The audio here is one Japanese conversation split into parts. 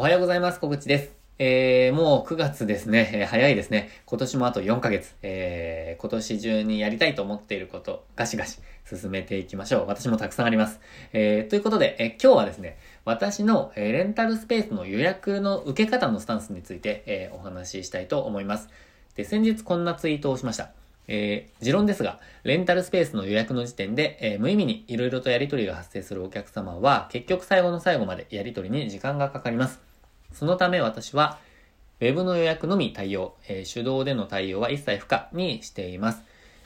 おはようございます。小口です。えー、もう9月ですね、えー、早いですね。今年もあと4ヶ月、えー、今年中にやりたいと思っていること、ガシガシ進めていきましょう。私もたくさんあります。えー、ということで、えー、今日はですね、私の、えー、レンタルスペースの予約の受け方のスタンスについて、えー、お話ししたいと思います。で、先日こんなツイートをしました。えー、持論ですが、レンタルスペースの予約の時点で、えー、無意味に色々とやり取りが発生するお客様は、結局最後の最後までやり取りに時間がかかります。そのため私は、Web の予約のみ対応、えー、手動での対応は一切不可にしています。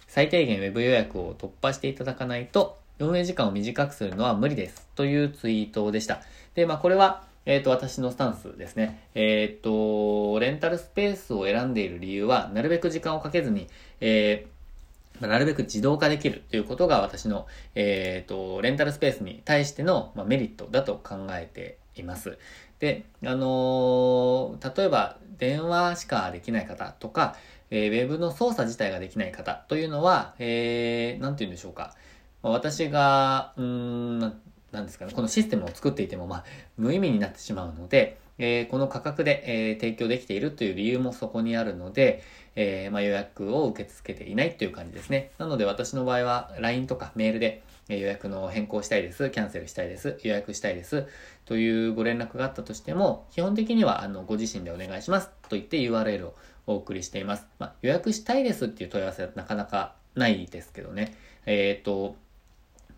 最低限 Web 予約を突破していただかないと、運営時間を短くするのは無理です。というツイートでした。で、まあこれは、えっ、ー、と、私のスタンスですね。えっ、ー、と、レンタルスペースを選んでいる理由は、なるべく時間をかけずに、えー、なるべく自動化できるということが私の、えっ、と、レンタルスペースに対しての、まあ、メリットだと考えています。で、あの例えば電話しかできない方とか、えー、ウェブの操作自体ができない方というのは、えー、なんて言うんでしょうか。ま、私が、うん、なんですかね、このシステムを作っていても、まあ、無意味になってしまうので、えー、この価格で、えー、提供できているという理由もそこにあるので、えー、まあ、予約を受け付けていないという感じですね。なので私の場合は LINE とかメールで、予約の変更したいです、キャンセルしたいです、予約したいです、というご連絡があったとしても、基本的にはあのご自身でお願いしますと言って URL をお送りしています。まあ、予約したいですっていう問い合わせはなかなかないですけどね。えっ、と、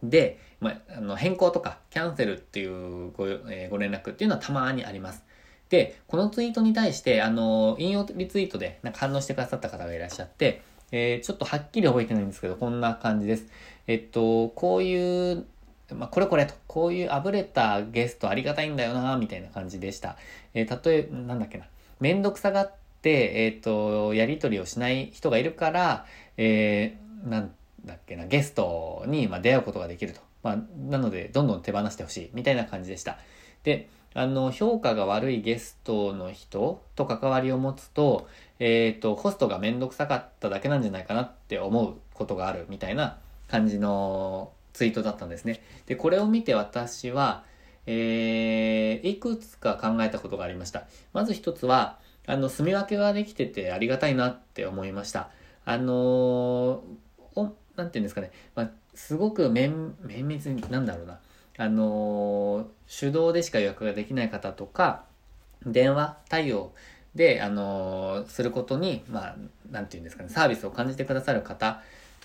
で、まあ、あの変更とかキャンセルっていうご,、えー、ご連絡っていうのはたまにあります。で、このツイートに対して、あの、引用リツイートでなんか反応してくださった方がいらっしゃって、えー、ちょっとはっきり覚えてないんですけど、こんな感じです。えっと、こういう、まあ、これこれと、こういうあぶれたゲストありがたいんだよな、みたいな感じでした。えー、例え、なんだっけな。めんどくさがって、えっ、と、やりとりをしない人がいるから、えー、なんだっけな、ゲストに、ま、出会うことができると。まあ、なので、どんどん手放してほしい、みたいな感じでした。で、あの、評価が悪いゲストの人と関わりを持つと、えっ、ー、と、ホストがめんどくさかっただけなんじゃないかなって思うことがあるみたいな感じのツイートだったんですね。で、これを見て私は、えー、いくつか考えたことがありました。まず一つは、あの、住み分けができててありがたいなって思いました。あのー、なんていうんですかね、まあ、すごく綿密に、なんだろうな、あの手動でしか予約ができない方とか、電話対応で、あのすることに、まあ、なんていうんですかね、サービスを感じてくださる方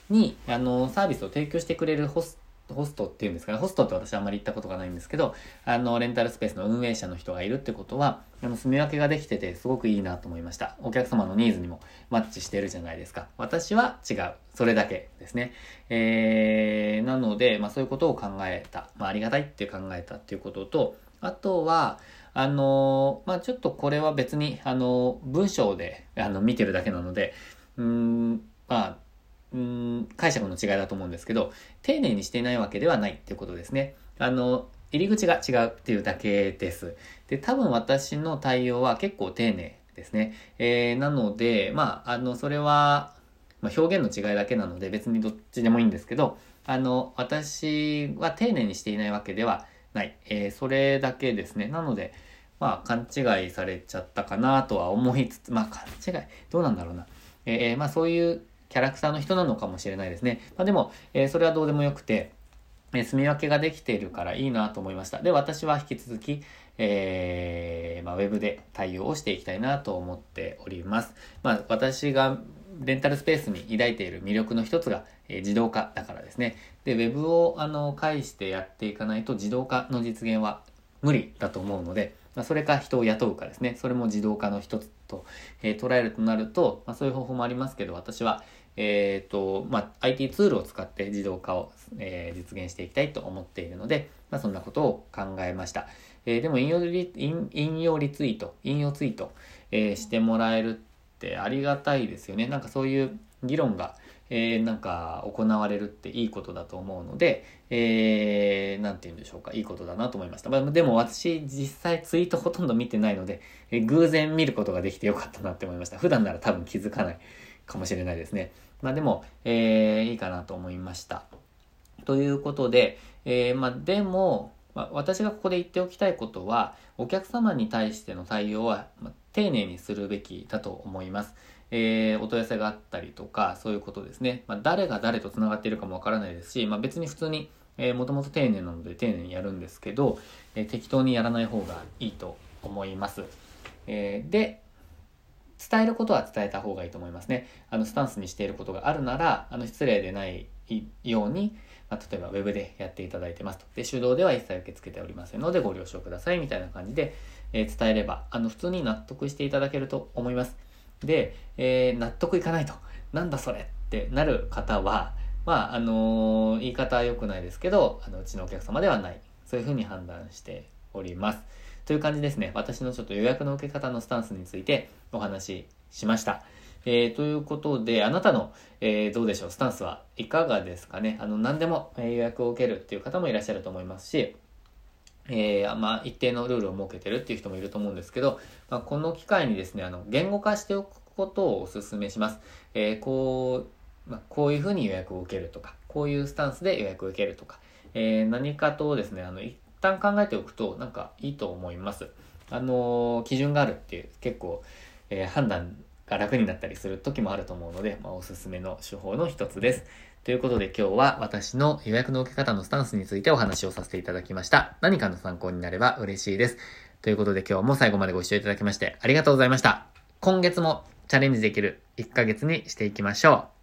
に、あのサービスを提供してくれるホスホストっていうんですかね、ホストって私あんまり行ったことがないんですけど、あの、レンタルスペースの運営者の人がいるってことは、あの、住み分けができててすごくいいなと思いました。お客様のニーズにもマッチしてるじゃないですか。私は違う。それだけですね。えー、なので、まあそういうことを考えた。まあありがたいって考えたっていうことと、あとは、あのまあちょっとこれは別に、あの文章で、あの、見てるだけなので、うーん、まあ、うん解釈の違いだと思うんですけど、丁寧にしていないわけではないっていうことですね。あの、入り口が違うっていうだけです。で、多分私の対応は結構丁寧ですね。えー、なので、まあ、あの、それは、まあ、表現の違いだけなので別にどっちでもいいんですけど、あの、私は丁寧にしていないわけではない。えー、それだけですね。なので、まあ、勘違いされちゃったかなとは思いつつ、まあ、勘違い、どうなんだろうな。えー、まあ、そういうキャラクターの人なのかもしれないですね。まあ、でも、えー、それはどうでもよくて、えー、住み分けができているからいいなと思いました。で、私は引き続き、えー、まあ、ウェブで対応をしていきたいなと思っております。まあ、私がレンタルスペースに抱いている魅力の一つが、えー、自動化だからですね。で、ウェブを、あの、介してやっていかないと自動化の実現は無理だと思うので、まあ、それか人を雇うかですね。それも自動化の一つと、えー、捉えるとなると、まあ、そういう方法もありますけど、私は、えっ、ー、と、まあ、IT ツールを使って自動化を、えー、実現していきたいと思っているので、まあ、そんなことを考えました。えー、でも引用リ、引用リツイート、引用ツイート、えー、してもらえるってありがたいですよね。なんかそういう議論が、えー、なんか行われるっていいことだと思うので、えー、なんて言うんでしょうか、いいことだなと思いました。まあ、でも私実際ツイートほとんど見てないので、えー、偶然見ることができてよかったなって思いました。普段なら多分気づかないかもしれないですね。まあでも、えー、いいかなと思いました。ということで、えー、まあでも、まあ、私がここで言っておきたいことは、お客様に対しての対応は、まあ、丁寧にするべきだと思います。えー、お問い合わせがあったりとか、そういうことですね。まあ、誰が誰と繋がっているかもわからないですし、まあ、別に普通に、えー、もともと丁寧なので丁寧にやるんですけど、えー、適当にやらない方がいいと思います。えー、で、伝えることは伝えた方がいいと思いますね。あの、スタンスにしていることがあるなら、あの、失礼でないように、まあ、例えば Web でやっていただいてますと。で、手動では一切受け付けておりませんのでご了承くださいみたいな感じで、えー、伝えれば、あの、普通に納得していただけると思います。で、えー、納得いかないと。なんだそれってなる方は、まあ、あのー、言い方は良くないですけど、あの、うちのお客様ではない。そういうふうに判断しております。という感じですね。私のちょっと予約の受け方のスタンスについてお話ししました。えー、ということで、あなたの、えー、どうでしょう、スタンスはいかがですかね？あの、何でも、え予約を受けるっていう方もいらっしゃると思いますし、えー、まあ、一定のルールを設けてるっていう人もいると思うんですけど、まあ、この機会にですね、あの、言語化しておくことをお勧めします。えー、こう、まあ、こういうふうに予約を受けるとか、こういうスタンスで予約を受けるとか、えー、何かとですね、あの、一旦考えておくと、なんかいいと思います。あの基準があるっていう、結構、え判断が楽になったりする時もあると思うので、まあ、おすすめの手法の一つです。ということで今日は私の予約の受け方のスタンスについてお話をさせていただきました。何かの参考になれば嬉しいです。ということで今日も最後までご視聴いただきましてありがとうございました。今月もチャレンジできる1ヶ月にしていきましょう。